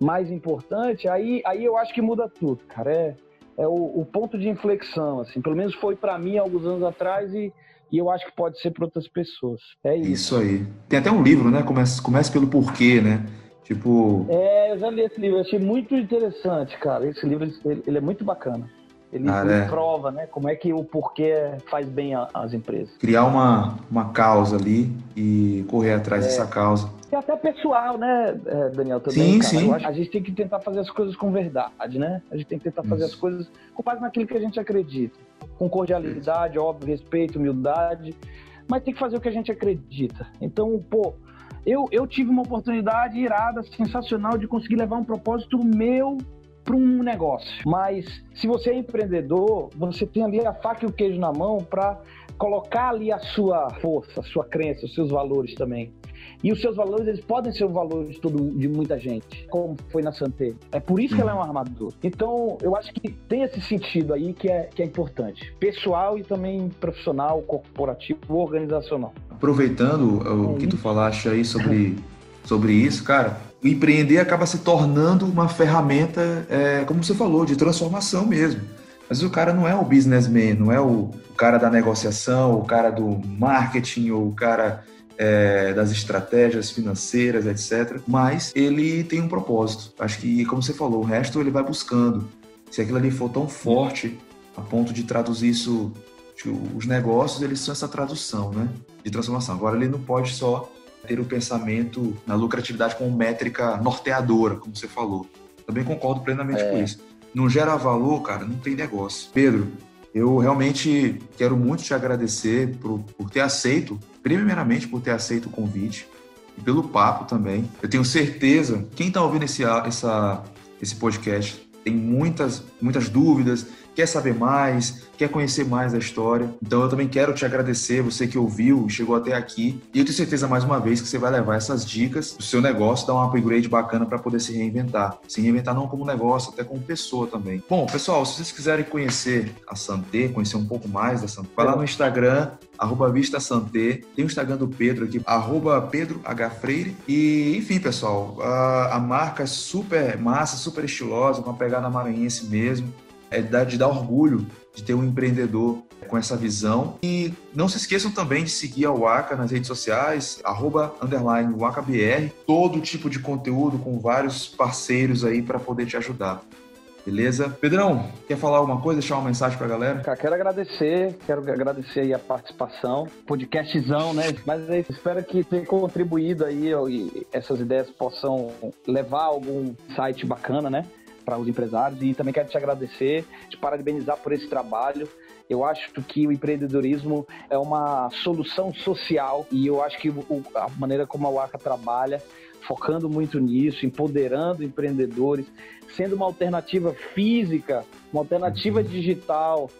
[SPEAKER 3] mais importante, aí, aí eu acho que muda tudo, cara. É, é o, o ponto de inflexão, assim. Pelo menos foi para mim alguns anos atrás e, e eu acho que pode ser para outras pessoas. É isso.
[SPEAKER 1] Isso aí. Tem até um livro, né? Começa, começa pelo porquê, né? Tipo.
[SPEAKER 3] É, eu já li esse livro, achei muito interessante, cara. Esse livro ele, ele é muito bacana. Ele, ah, ele é. prova, né? Como é que o porquê faz bem às empresas.
[SPEAKER 1] Criar uma, uma causa ali e correr atrás é. dessa causa.
[SPEAKER 3] E até pessoal, né, é, Daniel?
[SPEAKER 1] Também, sim, cara.
[SPEAKER 3] sim. a gente tem que tentar fazer as coisas com verdade, né? A gente tem que tentar fazer Isso. as coisas com base naquilo que a gente acredita. Com cordialidade, Isso. óbvio, respeito, humildade. Mas tem que fazer o que a gente acredita. Então, pô, eu, eu tive uma oportunidade irada, sensacional, de conseguir levar um propósito meu para um negócio. Mas se você é empreendedor, você tem ali a faca e o queijo na mão para colocar ali a sua força, a sua crença, os seus valores também. E os seus valores, eles podem ser o valor de, todo, de muita gente, como foi na Santé. É por isso que ela é um armador. Então, eu acho que tem esse sentido aí que é, que é importante. Pessoal e também profissional, corporativo, organizacional.
[SPEAKER 1] Aproveitando o é que tu falaste aí sobre, sobre isso, cara, o empreender acaba se tornando uma ferramenta, é, como você falou, de transformação mesmo. Mas o cara não é o businessman, não é o, o cara da negociação, o cara do marketing ou o cara é, das estratégias financeiras, etc. Mas ele tem um propósito. Acho que, como você falou, o resto ele vai buscando. Se aquilo ali for tão forte a ponto de traduzir isso, os negócios eles são essa tradução, né, de transformação. Agora ele não pode só ter o pensamento na lucratividade como métrica norteadora, como você falou. Também concordo plenamente é. com isso. Não gera valor, cara, não tem negócio. Pedro, eu realmente quero muito te agradecer por, por ter aceito, primeiramente por ter aceito o convite e pelo papo também. Eu tenho certeza, quem está ouvindo esse, essa, esse podcast tem muitas, muitas dúvidas, quer saber mais, quer conhecer mais da história. Então eu também quero te agradecer, você que ouviu e chegou até aqui. E eu tenho certeza mais uma vez que você vai levar essas dicas do seu negócio, dar um upgrade bacana para poder se reinventar. Se reinventar não como negócio, até como pessoa também. Bom, pessoal, se vocês quiserem conhecer a Santé, conhecer um pouco mais da Santé, vai lá no Instagram, arroba. Tem o Instagram do Pedro aqui, arroba Pedro H. Freire. E, enfim, pessoal, a, a marca é super massa, super estilosa, com uma pegada maranhense mesmo é de dar orgulho de ter um empreendedor com essa visão. E não se esqueçam também de seguir a Waka nas redes sociais, arroba, underline, WakaBR, todo tipo de conteúdo com vários parceiros aí para poder te ajudar. Beleza? Pedrão, quer falar alguma coisa, deixar uma mensagem para a galera?
[SPEAKER 3] Quero agradecer, quero agradecer aí a participação, podcastzão, né? Mas aí, espero que tenha contribuído aí essas ideias possam levar algum site bacana, né? Para os empresários e também quero te agradecer, te parabenizar por esse trabalho. Eu acho que o empreendedorismo é uma solução social e eu acho que a maneira como a Waka trabalha, focando muito nisso, empoderando empreendedores, sendo uma alternativa física, uma alternativa digital,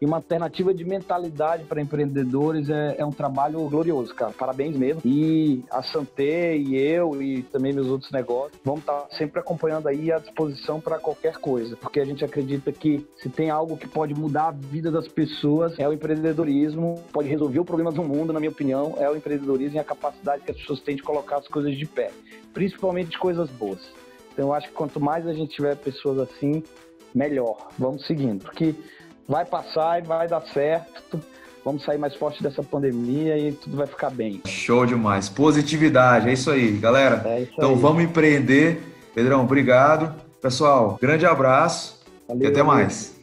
[SPEAKER 3] e uma alternativa de mentalidade para empreendedores é, é, um trabalho glorioso, cara. Parabéns mesmo. E a Santé e eu e também meus outros negócios vamos estar tá sempre acompanhando aí à disposição para qualquer coisa, porque a gente acredita que se tem algo que pode mudar a vida das pessoas é o empreendedorismo, pode resolver o problema do mundo, na minha opinião, é o empreendedorismo e a capacidade que as pessoas têm de colocar as coisas de pé, principalmente de coisas boas. Então eu acho que quanto mais a gente tiver pessoas assim, melhor. Vamos seguindo, porque vai passar e vai dar certo. Vamos sair mais forte dessa pandemia e tudo vai ficar bem.
[SPEAKER 1] Show demais. Positividade, é isso aí, galera. É isso então aí. vamos empreender. Pedrão, obrigado. Pessoal, grande abraço Valeu, e até mais.